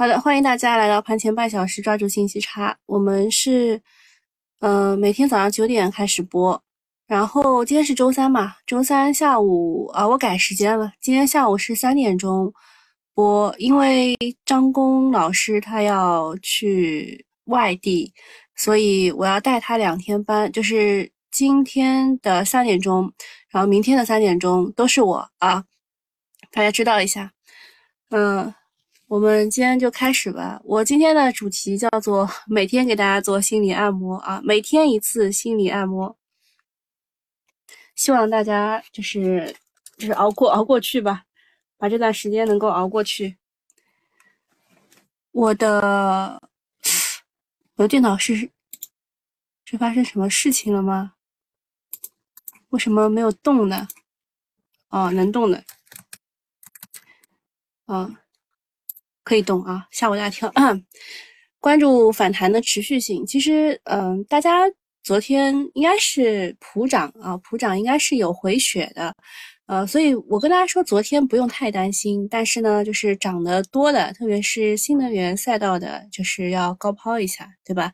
好的，欢迎大家来到盘前半小时，抓住信息差。我们是，呃，每天早上九点开始播，然后今天是周三嘛，周三下午啊，我改时间了，今天下午是三点钟播，因为张工老师他要去外地，所以我要带他两天班，就是今天的三点钟，然后明天的三点钟都是我啊，大家知道一下，嗯。我们今天就开始吧。我今天的主题叫做每天给大家做心理按摩啊，每天一次心理按摩，希望大家就是就是熬过熬过去吧，把这段时间能够熬过去。我的我的电脑是是发生什么事情了吗？为什么没有动呢？哦，能动的，嗯。可以动啊，吓我一大跳。关注反弹的持续性，其实，嗯，大家昨天应该是普涨啊，普涨应该是有回血的，呃，所以我跟大家说，昨天不用太担心。但是呢，就是涨得多的，特别是新能源赛道的，就是要高抛一下，对吧？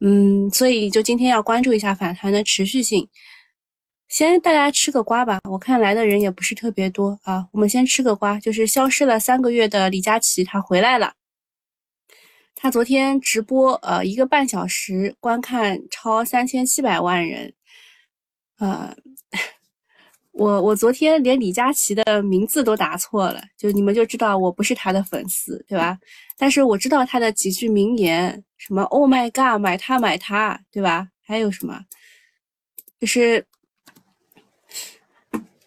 嗯，所以就今天要关注一下反弹的持续性。先大家吃个瓜吧，我看来的人也不是特别多啊。我们先吃个瓜，就是消失了三个月的李佳琦，他回来了。他昨天直播，呃，一个半小时观看超三千七百万人。呃，我我昨天连李佳琦的名字都打错了，就你们就知道我不是他的粉丝，对吧？但是我知道他的几句名言，什么 “Oh my God”，买它买它，对吧？还有什么，就是。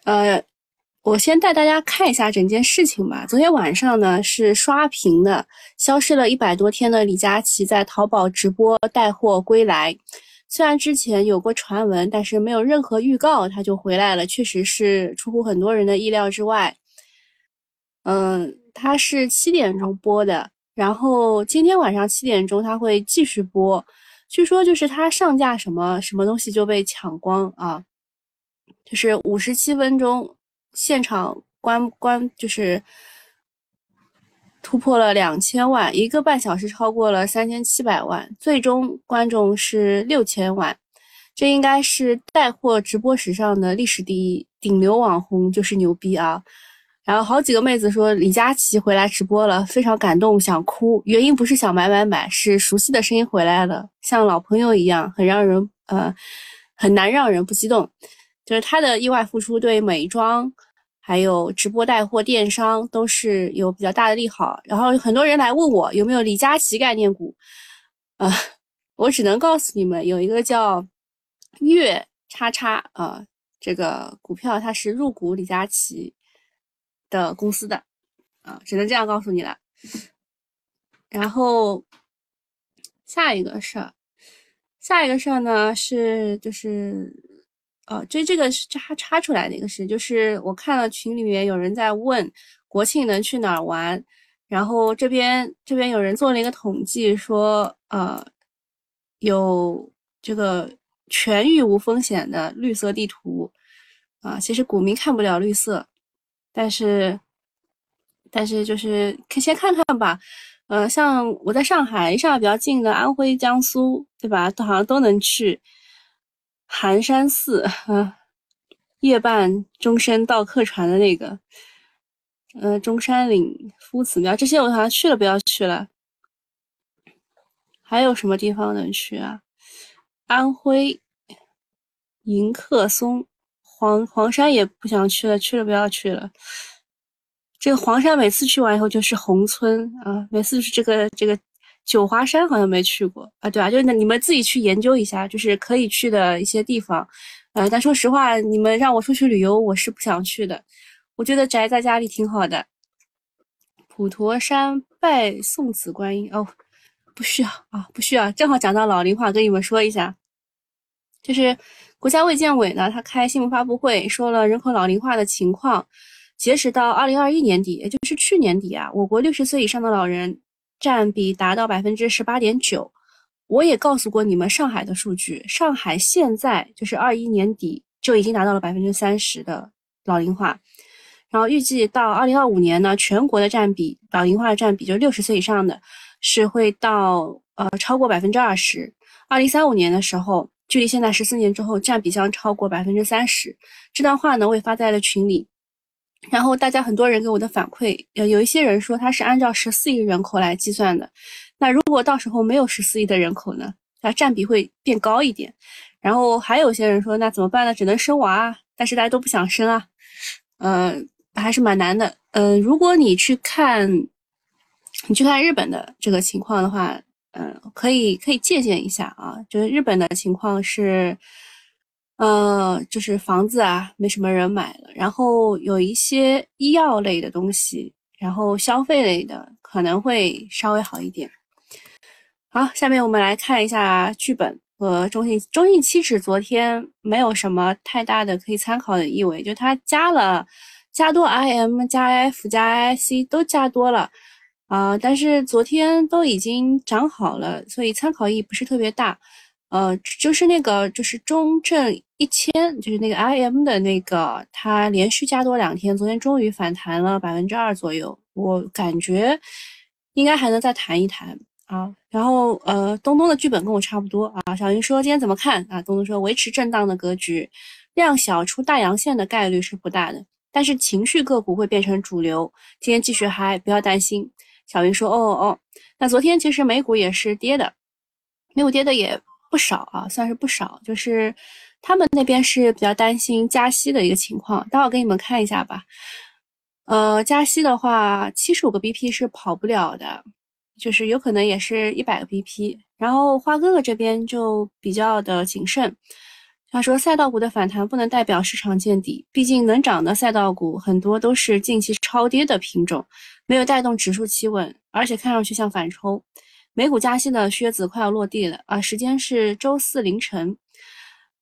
呃，我先带大家看一下整件事情吧。昨天晚上呢是刷屏的，消失了一百多天的李佳琦在淘宝直播带货归来。虽然之前有过传闻，但是没有任何预告，他就回来了，确实是出乎很多人的意料之外。嗯，他是七点钟播的，然后今天晚上七点钟他会继续播。据说就是他上架什么什么东西就被抢光啊。就是五十七分钟，现场观观就是突破了两千万，一个半小时超过了三千七百万，最终观众是六千万，这应该是带货直播史上的历史第一，顶流网红就是牛逼啊！然后好几个妹子说李佳琦回来直播了，非常感动，想哭，原因不是想买买买，是熟悉的声音回来了，像老朋友一样，很让人呃很难让人不激动。就是他的意外付出，对美妆还有直播带货电商都是有比较大的利好。然后很多人来问我有没有李佳琦概念股，啊，我只能告诉你们，有一个叫月叉叉啊，这个股票它是入股李佳琦的公司的，啊，只能这样告诉你了。然后下一个事儿，下一个事儿呢是就是。哦，这这个是插插出来的一个事，就是我看了群里面有人在问国庆能去哪儿玩，然后这边这边有人做了一个统计，说呃有这个全域无风险的绿色地图啊，其实股民看不了绿色，但是但是就是可先看看吧，呃，像我在上海，上海比较近的安徽、江苏，对吧？都好像都能去。寒山寺啊，夜半钟声到客船的那个，呃，中山陵、夫子庙这些我好像去了，不要去了。还有什么地方能去啊？安徽迎客松、黄黄山也不想去了，去了不要去了。这个黄山每次去完以后就是宏村啊，每次是这个这个。九华山好像没去过啊，对吧？就是你们自己去研究一下，就是可以去的一些地方。呃，但说实话，你们让我出去旅游，我是不想去的。我觉得宅在家里挺好的。普陀山拜送子观音哦，不需要啊，不需要。正好讲到老龄化，跟你们说一下，就是国家卫健委呢，他开新闻发布会说了人口老龄化的情况。截止到二零二一年底，也就是去年底啊，我国六十岁以上的老人。占比达到百分之十八点九，我也告诉过你们上海的数据，上海现在就是二一年底就已经达到了百分之三十的老龄化，然后预计到二零二五年呢，全国的占比，老龄化占比，就六十岁以上的，是会到呃超过百分之二十。二零三五年的时候，距离现在十四年之后，占比将超过百分之三十。这段话呢，我也发在了群里。然后大家很多人给我的反馈，有有一些人说他是按照十四亿人口来计算的。那如果到时候没有十四亿的人口呢？那占比会变高一点。然后还有些人说，那怎么办呢？只能生娃啊。但是大家都不想生啊。嗯。还是蛮难的，嗯，如果你去看，你去看日本的这个情况的话，嗯，可以可以借鉴一下啊，就是日本的情况是，呃，就是房子啊没什么人买了，然后有一些医药类的东西，然后消费类的可能会稍微好一点。好，下面我们来看一下剧本和中性中性期指，昨天没有什么太大的可以参考的意味，就它加了。加多 IM 加 F 加 IC 都加多了啊，但是昨天都已经涨好了，所以参考意义不是特别大。呃，就是那个就是中证一千，就是那个 IM 的那个，它连续加多两天，昨天终于反弹了百分之二左右，我感觉应该还能再弹一弹啊。然后呃，东东的剧本跟我差不多啊。小云说今天怎么看啊？东东说维持震荡的格局，量小出大阳线的概率是不大的。但是情绪个股会变成主流，今天继续嗨，不要担心。小云说：“哦哦，那昨天其实美股也是跌的，美股跌的也不少啊，算是不少。就是他们那边是比较担心加息的一个情况，待会儿给你们看一下吧。呃，加息的话，七十五个 BP 是跑不了的，就是有可能也是一百个 BP。然后花哥哥这边就比较的谨慎。”他说：“赛道股的反弹不能代表市场见底，毕竟能涨的赛道股很多都是近期超跌的品种，没有带动指数企稳，而且看上去像反抽。美股加息的靴子快要落地了啊，时间是周四凌晨。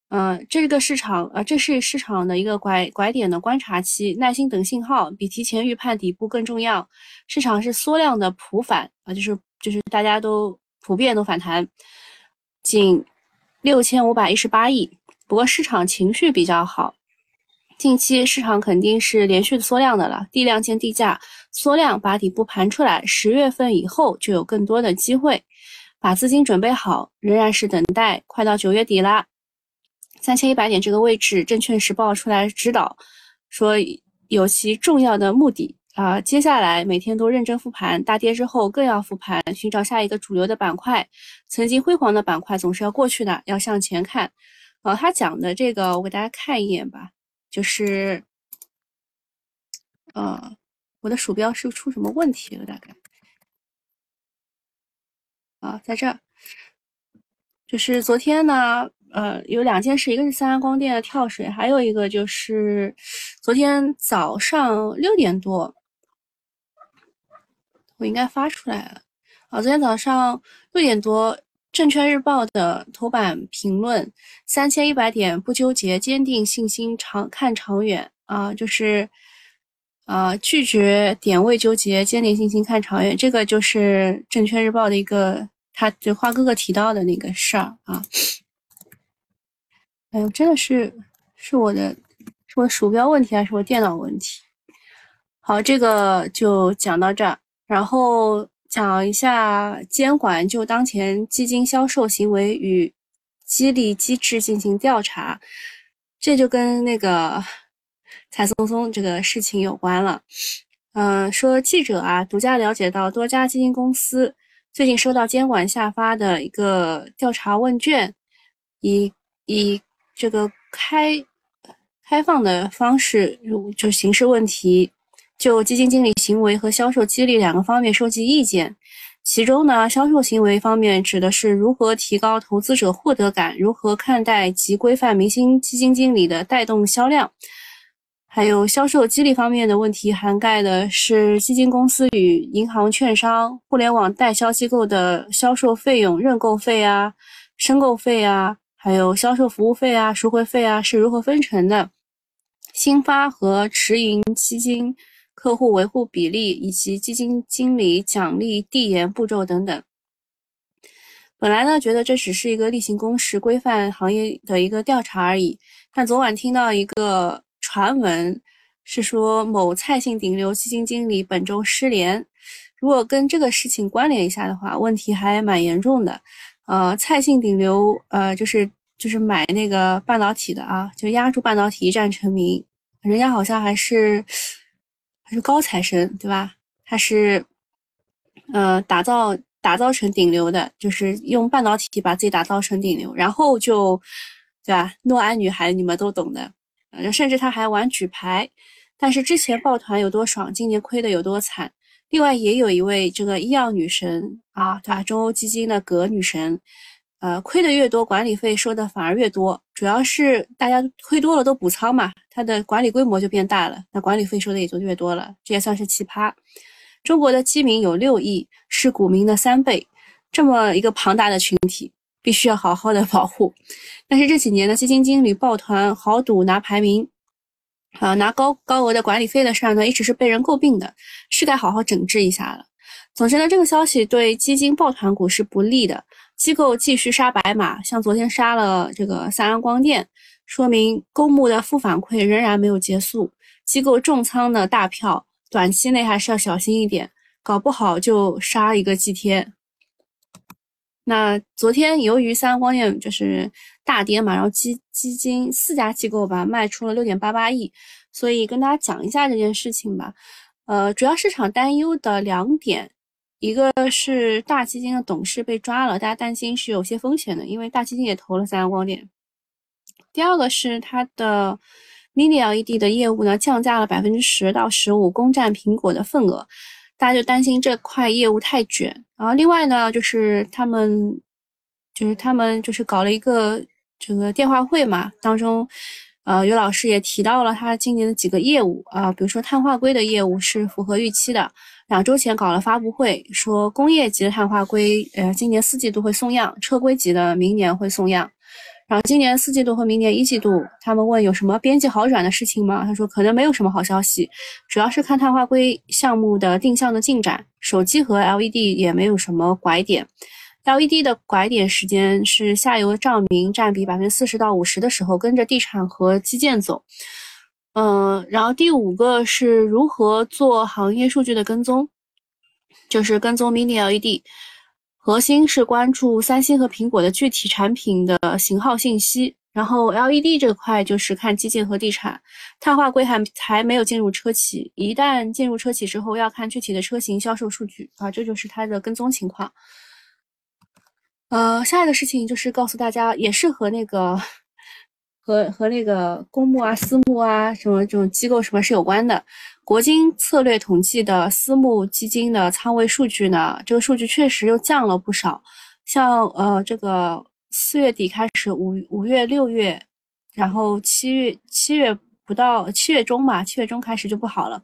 嗯，这个市场啊，这是市场的一个拐拐点的观察期，耐心等信号比提前预判底部更重要。市场是缩量的普反啊，就是就是大家都普遍都反弹，仅六千五百一十八亿。”不过市场情绪比较好，近期市场肯定是连续缩量的了，地量见地价，缩量把底部盘出来，十月份以后就有更多的机会，把资金准备好，仍然是等待，快到九月底啦，三千一百点这个位置，证券时报出来指导，说有其重要的目的啊，接下来每天都认真复盘，大跌之后更要复盘，寻找下一个主流的板块，曾经辉煌的板块总是要过去的，要向前看。啊，他讲的这个，我给大家看一眼吧。就是，呃，我的鼠标是出什么问题了？大概，啊，在这儿，就是昨天呢，呃，有两件事，一个是三安光电的跳水，还有一个就是昨天早上六点多，我应该发出来了。啊，昨天早上六点多。证券日报的头版评论：三千一百点不纠结，坚定信心，长看长远啊！就是，啊，拒绝点位纠结，坚定信心看长远。这个就是证券日报的一个，他就花哥哥提到的那个事儿啊。哎呦，真的是是我的，是我鼠标问题还是我电脑问题？好，这个就讲到这儿，然后。讲一下监管就当前基金销售行为与激励机制进行调查，这就跟那个 蔡松松这个事情有关了。嗯，说记者啊独家了解到，多家基金公司最近收到监管下发的一个调查问卷，以以这个开开放的方式，就形式问题。就基金经理行为和销售激励两个方面收集意见，其中呢，销售行为方面指的是如何提高投资者获得感，如何看待及规范明星基金经理的带动销量，还有销售激励方面的问题涵盖的是基金公司与银行、券商、互联网代销机构的销售费用、认购费啊、申购费啊，还有销售服务费啊、赎回费啊是如何分成的，新发和持盈基金。客户维护比例以及基金经理奖励递延步骤等等。本来呢，觉得这只是一个例行公事、规范行业的一个调查而已。但昨晚听到一个传闻，是说某蔡姓顶流基金经理本周失联。如果跟这个事情关联一下的话，问题还蛮严重的。呃，蔡姓顶流，呃，就是就是买那个半导体的啊，就压住半导体一战成名。人家好像还是是高材生，对吧？他是呃打造打造成顶流的，就是用半导体把自己打造成顶流，然后就对吧？诺安女孩你们都懂的，呃，甚至他还玩举牌。但是之前抱团有多爽，今年亏的有多惨。另外也有一位这个医药女神啊，对吧？中欧基金的葛女神，呃，亏的越多，管理费收的反而越多。主要是大家亏多了都补仓嘛，它的管理规模就变大了，那管理费收的也就越多了。这也算是奇葩。中国的基民有六亿，是股民的三倍，这么一个庞大的群体，必须要好好的保护。但是这几年的基金经理抱团豪赌拿排名。啊，拿高高额的管理费的事儿呢，一直是被人诟病的，是该好好整治一下了。总之呢，这个消息对基金抱团股是不利的，机构继续杀白马，像昨天杀了这个三安光电，说明公募的负反馈仍然没有结束，机构重仓的大票，短期内还是要小心一点，搞不好就杀一个祭天。那昨天由于三安光电就是大跌嘛，然后基基金四家机构吧卖出了六点八八亿，所以跟大家讲一下这件事情吧。呃，主要市场担忧的两点，一个是大基金的董事被抓了，大家担心是有些风险的，因为大基金也投了三安光电。第二个是它的 Mini LED 的业务呢降价了百分之十到十五，攻占苹果的份额。大家就担心这块业务太卷，然后另外呢，就是他们，就是他们就是搞了一个这个电话会嘛，当中，呃，有老师也提到了他今年的几个业务啊，比如说碳化硅的业务是符合预期的，两周前搞了发布会，说工业级的碳化硅，呃，今年四季度会送样，车规级的明年会送样。然后今年四季度和明年一季度，他们问有什么边际好转的事情吗？他说可能没有什么好消息，主要是看碳化硅项目的定向的进展。手机和 LED 也没有什么拐点，LED 的拐点时间是下游照明占比百分之四十到五十的时候，跟着地产和基建走。嗯，然后第五个是如何做行业数据的跟踪，就是跟踪 Mini LED。核心是关注三星和苹果的具体产品的型号信息，然后 LED 这块就是看基建和地产，碳化硅还还没有进入车企，一旦进入车企之后，要看具体的车型销售数据啊，这就是它的跟踪情况。呃，下一个事情就是告诉大家，也是和那个和和那个公募啊、私募啊什么这种机构什么是有关的。国金策略统计的私募基金的仓位数据呢？这个数据确实又降了不少。像呃，这个四月底开始，五五月、六月，然后七月七月不到七月中吧，七月中开始就不好了。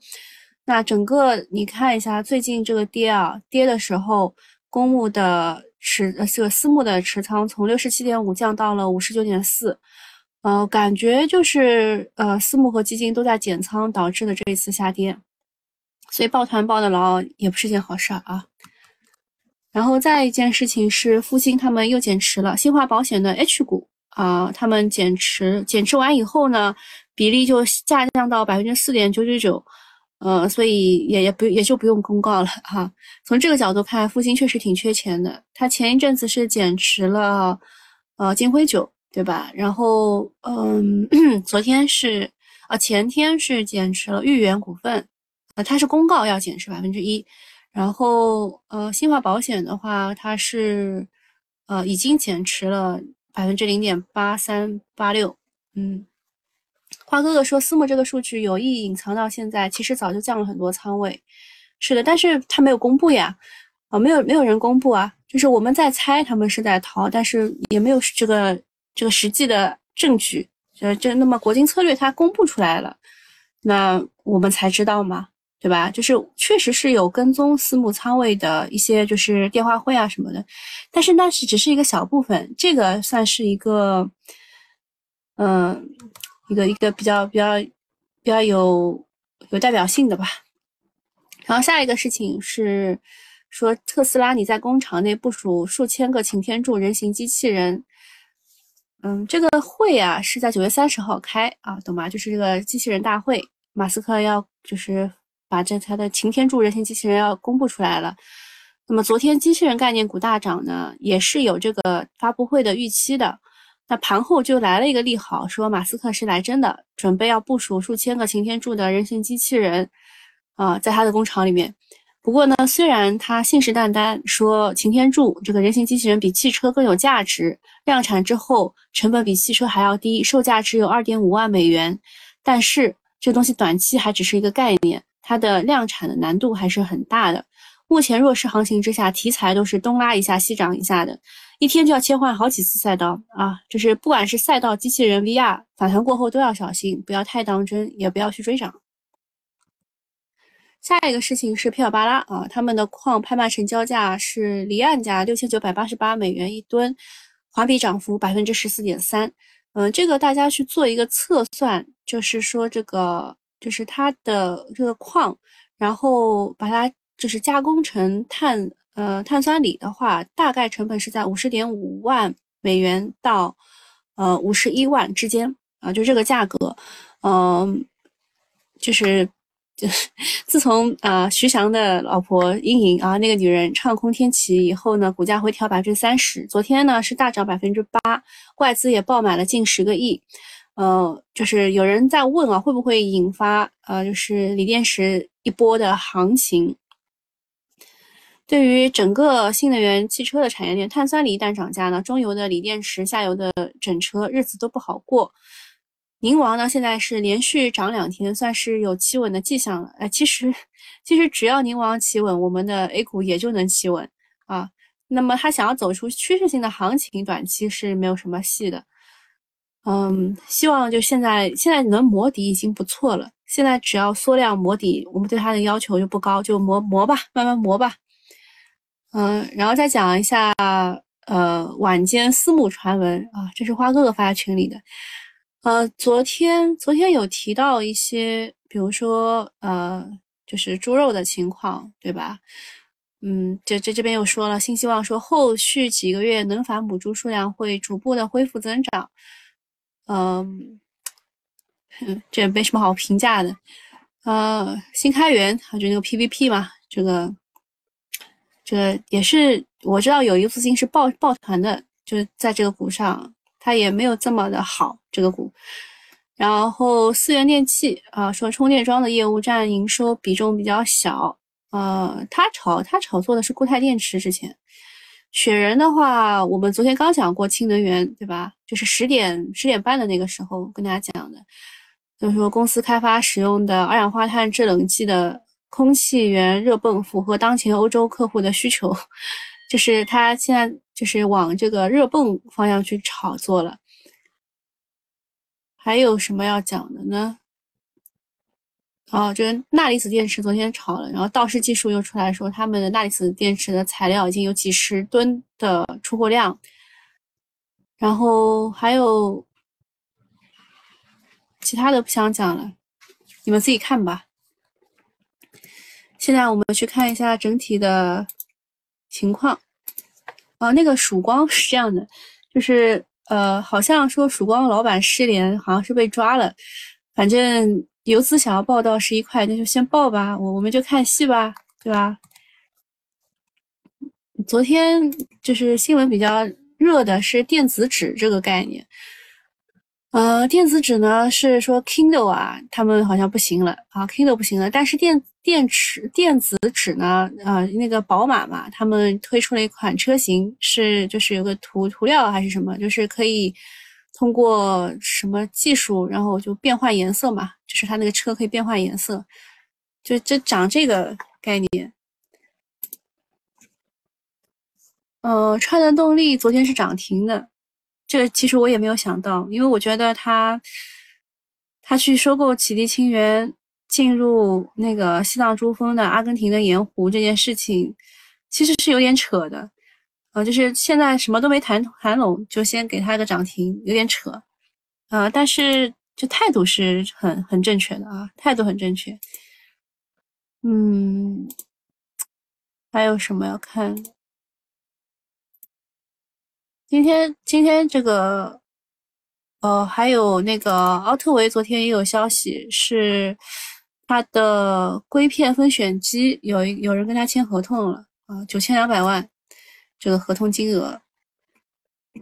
那整个你看一下，最近这个跌啊，跌的时候，公募的持呃这个私募的持仓从六十七点五降到了五十九点四。呃，感觉就是呃，私募和基金都在减仓导致的这一次下跌，所以抱团抱得牢也不是件好事啊。然后再一件事情是，复星他们又减持了新华保险的 H 股啊，他们减持减持完以后呢，比例就下降到百分之四点九九九，呃，所以也也不也就不用公告了哈。从这个角度看，复星确实挺缺钱的，他前一阵子是减持了呃金辉酒。对吧？然后，嗯，昨天是，啊，前天是减持了豫园股份，呃，它是公告要减持百分之一。然后，呃，新华保险的话，它是，呃，已经减持了百分之零点八三八六。嗯，花哥哥说私募这个数据有意隐藏到现在，其实早就降了很多仓位。是的，但是他没有公布呀，啊，没有没有人公布啊，就是我们在猜他们是在逃，但是也没有这个。这个实际的证据，呃，这那么国金策略它公布出来了，那我们才知道嘛，对吧？就是确实是有跟踪私募仓位的一些就是电话会啊什么的，但是那是只是一个小部分，这个算是一个，嗯，一个一个比较比较比较有有代表性的吧。然后下一个事情是说特斯拉你在工厂内部署数千个擎天柱人形机器人。嗯，这个会啊是在九月三十号开啊，懂吗？就是这个机器人大会。马斯克要就是把这他的擎天柱人形机器人要公布出来了。那么昨天机器人概念股大涨呢，也是有这个发布会的预期的。那盘后就来了一个利好，说马斯克是来真的，准备要部署数千个擎天柱的人形机器人啊，在他的工厂里面。不过呢，虽然他信誓旦旦说擎天柱这个人形机器人比汽车更有价值，量产之后成本比汽车还要低，售价只有二点五万美元，但是这东西短期还只是一个概念，它的量产的难度还是很大的。目前弱势行情之下，题材都是东拉一下西涨一下的，一天就要切换好几次赛道啊！就是不管是赛道、机器人、VR，反弹过后都要小心，不要太当真，也不要去追涨。下一个事情是皮尔巴拉啊，他们的矿拍卖成交价是离岸价六千九百八十八美元一吨，环比涨幅百分之十四点三。嗯，这个大家去做一个测算，就是说这个就是它的这个矿，然后把它。就是加工成碳呃碳酸锂的话，大概成本是在五十点五万美元到呃五十一万之间啊，就这个价格，嗯，就是就 是自从啊徐翔的老婆殷莹啊那个女人唱空天齐以后呢，股价回调百分之三十，昨天呢是大涨百分之八，外资也爆买了近十个亿，呃，就是有人在问啊，会不会引发呃就是锂电池一波的行情？对于整个新能源汽车的产业链，碳酸锂一旦涨价呢，中游的锂电池、下游的整车日子都不好过。宁王呢，现在是连续涨两天，算是有企稳的迹象了。哎，其实其实只要宁王企稳，我们的 A 股也就能企稳啊。那么他想要走出趋势性的行情，短期是没有什么戏的。嗯，希望就现在现在能磨底已经不错了。现在只要缩量磨底，我们对它的要求就不高，就磨磨吧，慢慢磨吧。嗯，然后再讲一下，呃，晚间私募传闻啊，这是花哥哥发在群里的。呃，昨天昨天有提到一些，比如说，呃，就是猪肉的情况，对吧？嗯，这这这边又说了，新希望说后续几个月能繁母猪数量会逐步的恢复增长。嗯，这没什么好评价的。呃，新开源啊，就那个 PVP 嘛，这个。这个也是我知道有一个资金是抱抱团的，就是在这个股上，它也没有这么的好这个股。然后四元电器啊，说充电桩的业务占营收比重比较小，呃，他炒他炒作的是固态电池。之前雪人的话，我们昨天刚讲过氢能源，对吧？就是十点十点半的那个时候跟大家讲的，就是说公司开发使用的二氧化碳制冷剂的。空气源热泵符合当前欧洲客户的需求，就是他现在就是往这个热泵方向去炒作了。还有什么要讲的呢？哦，这个钠离子电池昨天炒了，然后道氏技术又出来说他们的钠离子电池的材料已经有几十吨的出货量。然后还有其他的不想讲了，你们自己看吧。现在我们去看一下整体的情况。啊，那个曙光是这样的，就是呃，好像说曙光老板失联，好像是被抓了。反正游资想要报到十一块，那就先报吧，我我们就看戏吧，对吧？昨天就是新闻比较热的是电子纸这个概念。呃，电子纸呢是说 Kindle 啊，他们好像不行了啊，Kindle 不行了。但是电电池电子纸呢，呃，那个宝马嘛，他们推出了一款车型，是就是有个涂涂料还是什么，就是可以通过什么技术，然后就变换颜色嘛，就是它那个车可以变换颜色，就就长这个概念。呃，川能动力昨天是涨停的。这个其实我也没有想到，因为我觉得他他去收购启迪清源，进入那个西藏珠峰的阿根廷的盐湖这件事情，其实是有点扯的，呃，就是现在什么都没谈谈拢，就先给他一个涨停，有点扯，呃，但是这态度是很很正确的啊，态度很正确。嗯，还有什么要看？今天今天这个，呃，还有那个奥特维，昨天也有消息是，它的硅片分选机有有人跟他签合同了啊，九千两百万这个合同金额。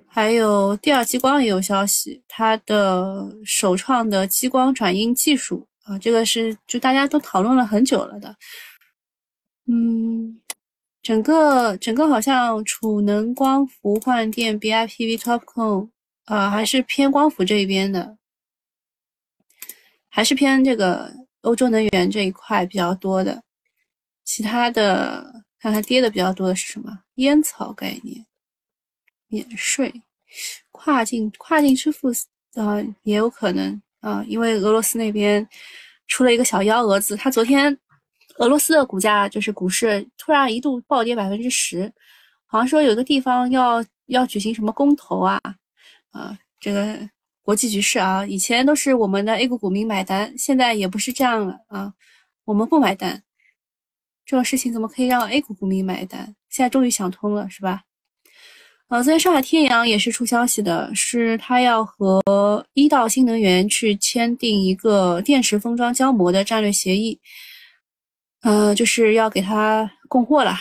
还有第二激光也有消息，它的首创的激光转印技术啊，这个是就大家都讨论了很久了的。嗯，整个整个好像储能光伏换电 BIPV TOPCon 啊，还是偏光伏这一边的，还是偏这个欧洲能源这一块比较多的。其他的看看跌的比较多的是什么？烟草概念。免税，跨境跨境支付啊也有可能啊，因为俄罗斯那边出了一个小幺蛾子，他昨天俄罗斯的股价就是股市突然一度暴跌百分之十，好像说有个地方要要举行什么公投啊啊，这个国际局势啊，以前都是我们的 A 股股民买单，现在也不是这样了啊，我们不买单，这种事情怎么可以让 A 股股民买单？现在终于想通了，是吧？呃，在上海天阳也是出消息的，是他要和一道新能源去签订一个电池封装胶膜的战略协议，呃，就是要给他供货了。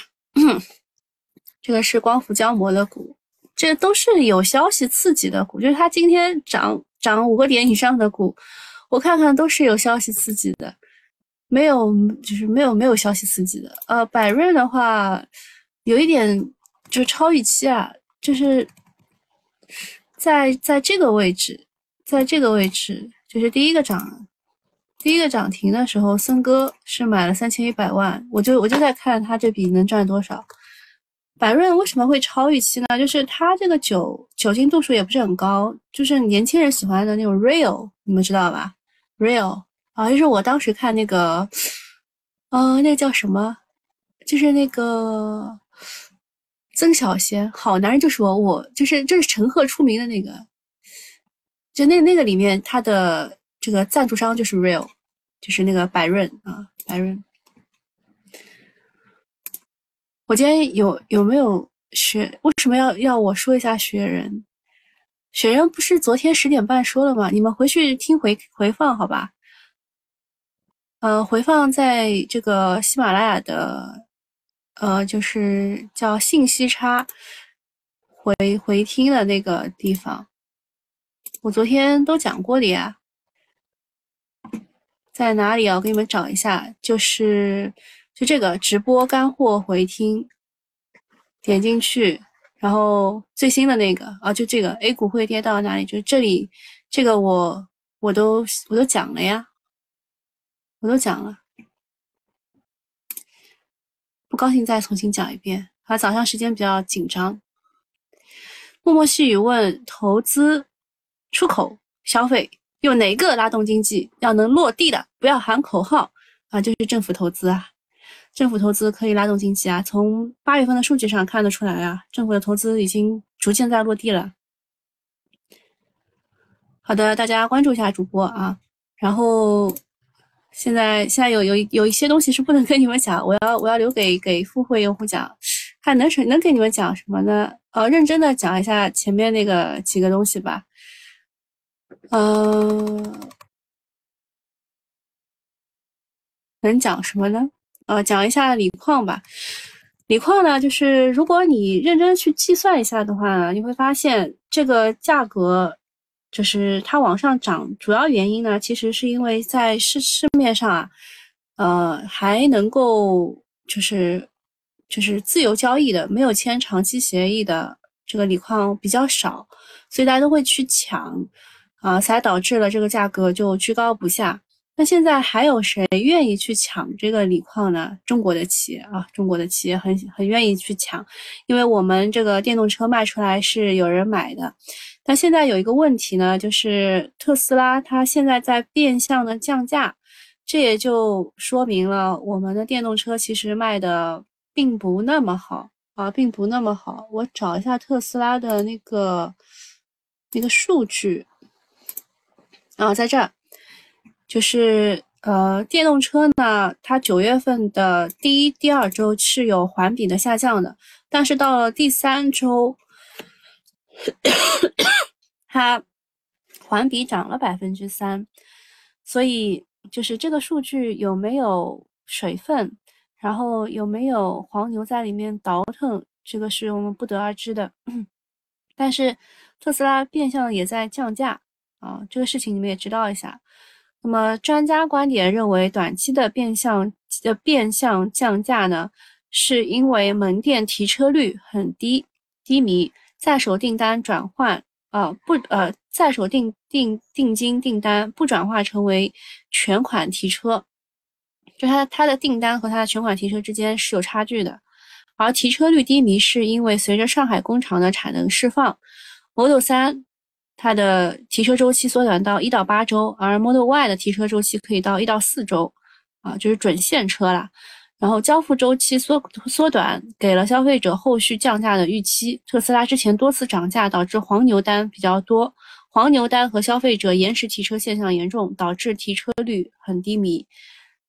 这个是光伏胶膜的股，这都是有消息刺激的股，就是它今天涨涨五个点以上的股，我看看都是有消息刺激的，没有就是没有没有消息刺激的。呃，百润的话有一点就超预期啊。就是在在这个位置，在这个位置，就是第一个涨，第一个涨停的时候，森哥是买了三千一百万，我就我就在看他这笔能赚多少。百润为什么会超预期呢？就是它这个酒酒精度数也不是很高，就是年轻人喜欢的那种 real，你们知道吧？real 啊，就是我当时看那个，呃，那个叫什么？就是那个。曾小贤，好男人就是我，我就是就是陈赫出名的那个，就那那个里面他的这个赞助商就是 Real，就是那个百润啊，百润。我今天有有没有学？为什么要要我说一下雪人？雪人不是昨天十点半说了吗？你们回去听回回放好吧？呃，回放在这个喜马拉雅的。呃，就是叫信息差回回听的那个地方，我昨天都讲过的呀，在哪里啊？我给你们找一下，就是就这个直播干货回听，点进去，然后最新的那个啊，就这个 A 股会跌到哪里？就这里，这个我我都我都讲了呀，我都讲了。不高兴再重新讲一遍。啊，早上时间比较紧张。默默细雨问：投资、出口、消费，用哪个拉动经济？要能落地的，不要喊口号啊！就是政府投资啊，政府投资可以拉动经济啊。从八月份的数据上看得出来啊，政府的投资已经逐渐在落地了。好的，大家关注一下主播啊，然后。现在现在有有有一些东西是不能跟你们讲，我要我要留给给付费用户讲，还能能给你们讲什么呢？呃，认真的讲一下前面那个几个东西吧。呃，能讲什么呢？呃，讲一下锂矿吧。锂矿呢，就是如果你认真去计算一下的话，你会发现这个价格。就是它往上涨，主要原因呢，其实是因为在市市面上啊，呃，还能够就是就是自由交易的，没有签长期协议的这个锂矿比较少，所以大家都会去抢，啊，才导致了这个价格就居高不下。那现在还有谁愿意去抢这个锂矿呢？中国的企业啊，中国的企业很很愿意去抢，因为我们这个电动车卖出来是有人买的。但现在有一个问题呢，就是特斯拉它现在在变相的降价，这也就说明了我们的电动车其实卖的并不那么好啊，并不那么好。我找一下特斯拉的那个那个数据然后，在这儿，就是呃，电动车呢，它九月份的第一、第二周是有环比的下降的，但是到了第三周。它环比涨了百分之三，所以就是这个数据有没有水分，然后有没有黄牛在里面倒腾，这个是我们不得而知的。但是特斯拉变相也在降价啊，这个事情你们也知道一下。那么专家观点认为，短期的变相的变相降价呢，是因为门店提车率很低低迷，在手订单转换。啊不呃在手定定定金订单不转化成为全款提车，就它它的订单和它的全款提车之间是有差距的，而提车率低迷是因为随着上海工厂的产能释放，Model 三它的提车周期缩短到一到八周，而 Model Y 的提车周期可以到一到四周，啊就是准现车啦。然后交付周期缩缩短，给了消费者后续降价的预期。特斯拉之前多次涨价，导致黄牛单比较多，黄牛单和消费者延迟提车现象严重，导致提车率很低迷。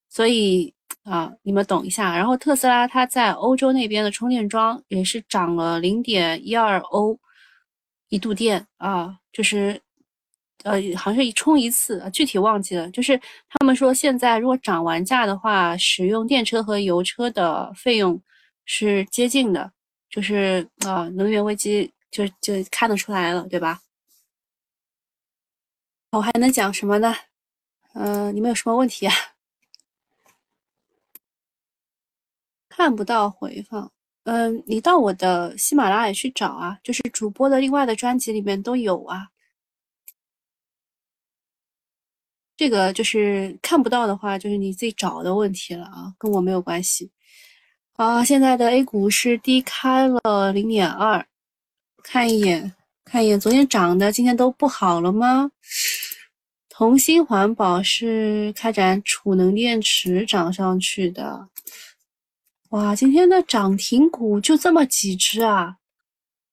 所以啊，你们懂一下。然后特斯拉它在欧洲那边的充电桩也是涨了零点一二欧一度电啊，就是。呃，好像是充一次，具体忘记了。就是他们说，现在如果涨完价的话，使用电车和油车的费用是接近的，就是啊，能源危机就就看得出来了，对吧？我还能讲什么呢？嗯，你们有什么问题啊？看不到回放。嗯，你到我的喜马拉雅去找啊，就是主播的另外的专辑里面都有啊。这个就是看不到的话，就是你自己找的问题了啊，跟我没有关系。啊，现在的 A 股是低开了零点二，看一眼，看一眼，昨天涨的今天都不好了吗？同心环保是开展储能电池涨上去的，哇，今天的涨停股就这么几只啊，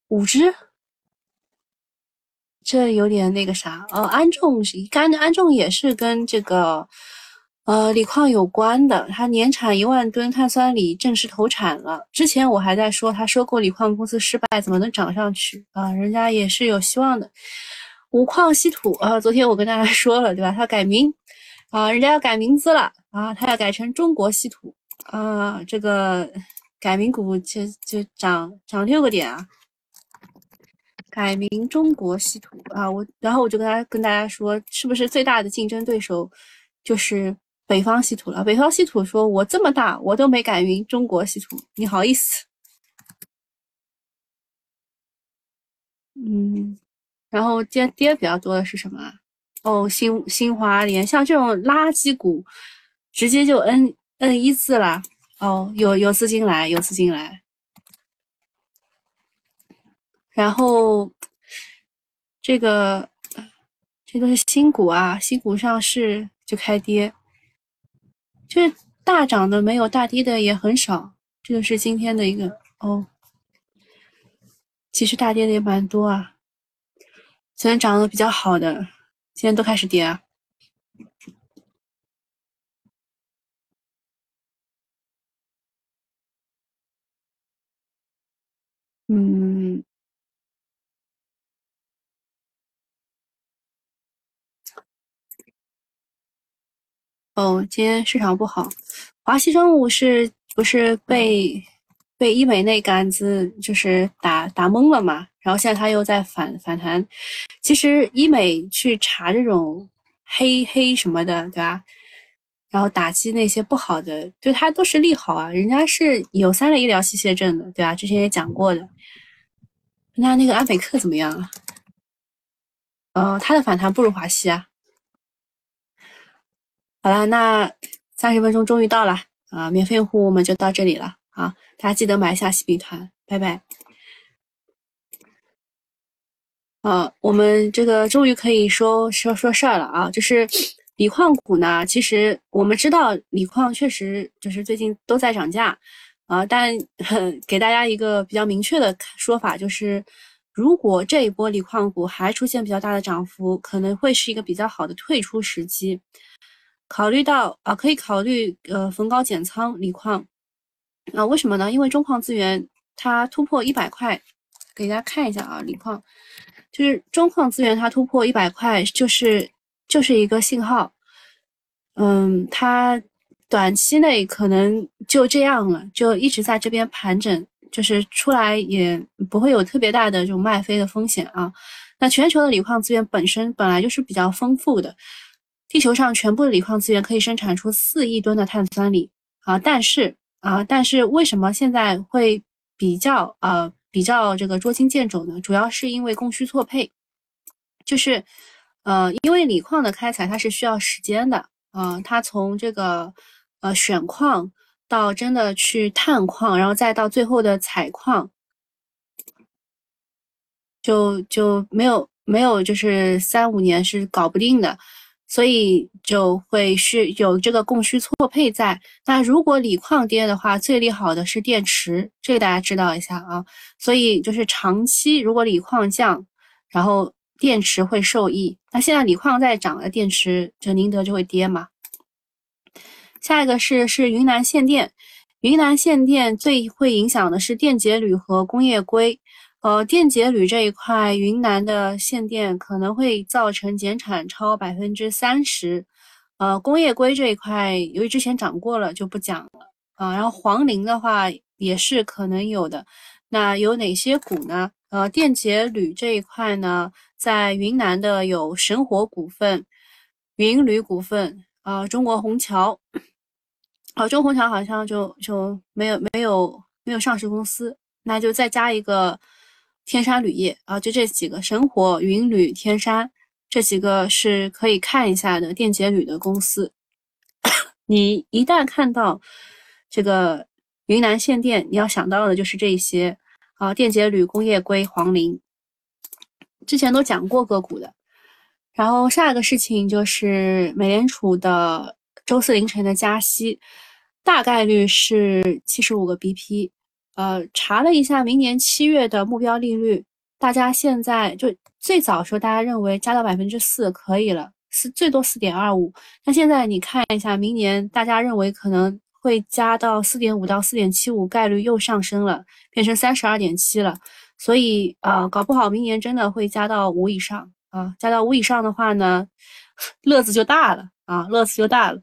五只。这有点那个啥，呃，安众是干安众也是跟这个，呃，锂矿有关的。它年产一万吨碳酸锂正式投产了。之前我还在说它收购锂矿公司失败，怎么能涨上去啊？人家也是有希望的。五矿稀土啊，昨天我跟大家说了，对吧？它改名啊，人家要改名字了啊，它要改成中国稀土啊。这个改名股就就涨涨六个点啊。改名中国稀土啊，我然后我就跟他跟大家说，是不是最大的竞争对手就是北方稀土了？北方稀土说，我这么大，我都没改名中国稀土，你好意思？嗯，然后跌跌比较多的是什么？哦，新新华联，像这种垃圾股，直接就 N 摁一字了。哦，有有资金来，有资金来。然后，这个这都是新股啊，新股上市就开跌，就是大涨的没有，大跌的也很少。这个是今天的一个哦，其实大跌的也蛮多啊。昨天涨得比较好的，今天都开始跌啊。嗯。哦，今天市场不好，华西生物是不是被被医美那杆子就是打打懵了嘛？然后现在它又在反反弹。其实医美去查这种黑黑什么的，对吧？然后打击那些不好的，对它都是利好啊。人家是有三类医疗器械证的，对吧？之前也讲过的。那那个安美克怎么样啊？呃，它的反弹不如华西啊。好了，那三十分钟终于到了啊！免费用户我们就到这里了啊！大家记得买一下喜饼团，拜拜。啊，我们这个终于可以说说说事儿了啊！就是锂矿股呢，其实我们知道锂矿确实就是最近都在涨价啊，但给大家一个比较明确的说法，就是如果这一波锂矿股还出现比较大的涨幅，可能会是一个比较好的退出时机。考虑到啊，可以考虑呃逢高减仓锂矿啊？为什么呢？因为中矿资源它突破一百块，给大家看一下啊，锂矿就是中矿资源它突破一百块，就是就是一个信号，嗯，它短期内可能就这样了，就一直在这边盘整，就是出来也不会有特别大的这种卖飞的风险啊。那全球的锂矿资源本身本来就是比较丰富的，地球上全部的锂矿资源可以生产出四亿吨的碳酸锂啊，但是啊，但是为什么现在会比较呃比较这个捉襟见肘呢？主要是因为供需错配，就是呃因为锂矿的开采它是需要时间的。啊，它从这个呃选矿到真的去探矿，然后再到最后的采矿，就就没有没有就是三五年是搞不定的，所以就会是有这个供需错配在。那如果锂矿跌的话，最利好的是电池，这个大家知道一下啊。所以就是长期如果锂矿降，然后。电池会受益，那现在锂矿在涨了，电池就宁德就会跌嘛。下一个是是云南限电，云南限电最会影响的是电解铝和工业硅。呃，电解铝这一块，云南的限电可能会造成减产超百分之三十。呃，工业硅这一块，由于之前涨过了，就不讲了啊。然后黄磷的话也是可能有的。那有哪些股呢？呃，电解铝这一块呢？在云南的有神火股份、云铝股份啊，中国虹桥，好，中虹桥好像就就没有没有没有上市公司，那就再加一个天山铝业啊，就这几个神火、云铝、天山这几个是可以看一下的电解铝的公司。你一旦看到这个云南限电，你要想到的就是这些啊，电解铝、工业硅、黄磷。之前都讲过个股的，然后下一个事情就是美联储的周四凌晨的加息，大概率是七十五个 BP。呃，查了一下明年七月的目标利率，大家现在就最早时候大家认为加到百分之四可以了，四最多四点二五。那现在你看一下，明年大家认为可能会加到四点五到四点七五，概率又上升了，变成三十二点七了。所以啊，搞不好明年真的会加到五以上啊！加到五以上的话呢，乐子就大了啊，乐子就大了。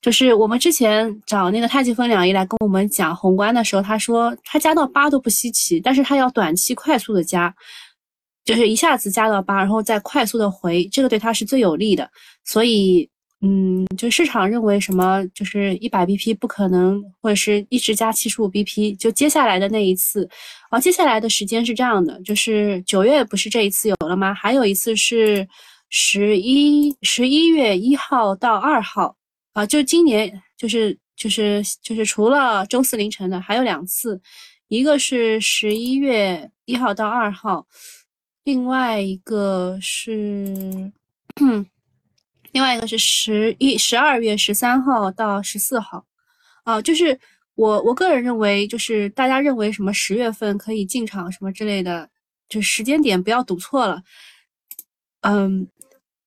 就是我们之前找那个太极分两仪来跟我们讲宏观的时候，他说他加到八都不稀奇，但是他要短期快速的加，就是一下子加到八，然后再快速的回，这个对他是最有利的。所以。嗯，就市场认为什么就是一百 BP 不可能，或者是一直加七十五 BP，就接下来的那一次，啊，接下来的时间是这样的，就是九月不是这一次有了吗？还有一次是十一十一月一号到二号，啊，就今年就是就是就是除了周四凌晨的，还有两次，一个是十一月一号到二号，另外一个是。另外一个是十一十二月十三号到十四号，啊，就是我我个人认为，就是大家认为什么十月份可以进场什么之类的，就时间点不要赌错了。嗯，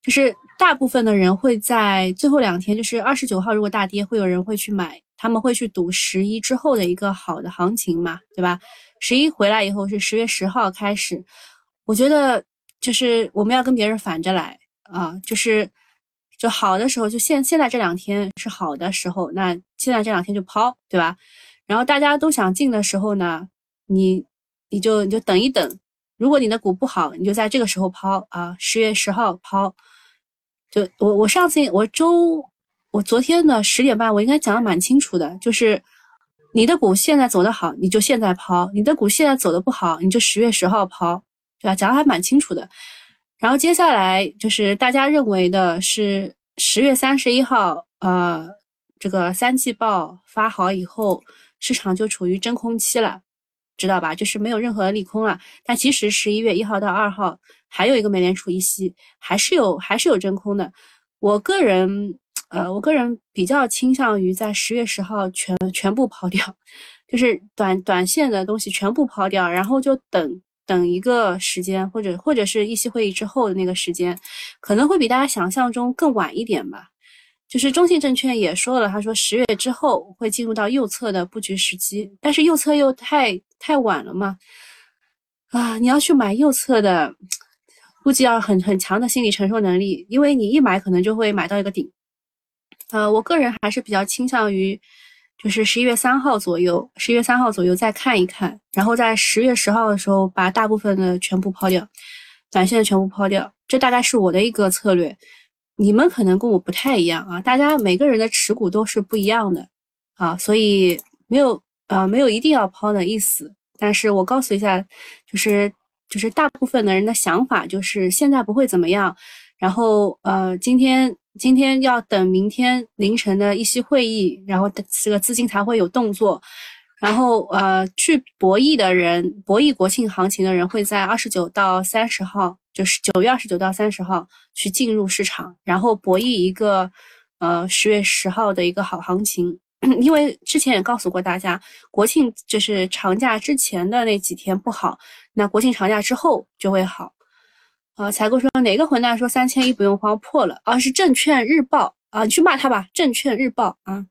就是大部分的人会在最后两天，就是二十九号如果大跌，会有人会去买，他们会去赌十一之后的一个好的行情嘛，对吧？十一回来以后是十月十号开始，我觉得就是我们要跟别人反着来啊，就是。就好的时候，就现现在这两天是好的时候，那现在这两天就抛，对吧？然后大家都想进的时候呢，你你就你就等一等。如果你的股不好，你就在这个时候抛啊，十月十号抛。就我我上次我周我昨天的十点半，我应该讲的蛮清楚的，就是你的股现在走的好，你就现在抛；你的股现在走的不好，你就十月十号抛，对吧？讲的还蛮清楚的。然后接下来就是大家认为的是十月三十一号，呃，这个三季报发好以后，市场就处于真空期了，知道吧？就是没有任何利空了。但其实十一月一号到二号还有一个美联储议息，还是有还是有真空的。我个人，呃，我个人比较倾向于在十月十号全全部抛掉，就是短短线的东西全部抛掉，然后就等。等一个时间，或者或者是议息会议之后的那个时间，可能会比大家想象中更晚一点吧。就是中信证券也说了，他说十月之后会进入到右侧的布局时机，但是右侧又太太晚了嘛。啊，你要去买右侧的，估计要很很强的心理承受能力，因为你一买可能就会买到一个顶。呃，我个人还是比较倾向于，就是十一月三号左右，十一月三号左右再看一看，然后在十月十号的时候把大部分的全部抛掉，短线的全部抛掉，这大概是我的一个策略。你们可能跟我不太一样啊，大家每个人的持股都是不一样的啊，所以没有呃没有一定要抛的意思。但是我告诉一下，就是就是大部分的人的想法就是现在不会怎么样，然后呃今天今天要等明天凌晨的议息会议，然后这个资金才会有动作，然后呃去博弈的人，博弈国庆行情的人会在二十九到三十号。就是九月二十九到三十号去进入市场，然后博弈一个，呃，十月十号的一个好行情。因为之前也告诉过大家，国庆就是长假之前的那几天不好，那国庆长假之后就会好。啊，采购说哪个混蛋说三千一不用慌破了？啊，是证券日报啊，你去骂他吧，证券日报啊。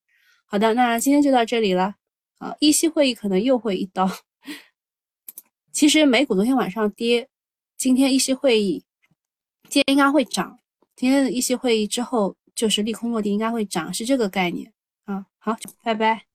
好的，那今天就到这里了。啊，一息会议可能又会一刀。其实美股昨天晚上跌。今天议息会议，今天应该会涨。今天的议息会议之后，就是利空落地，应该会涨，是这个概念啊。好，拜拜。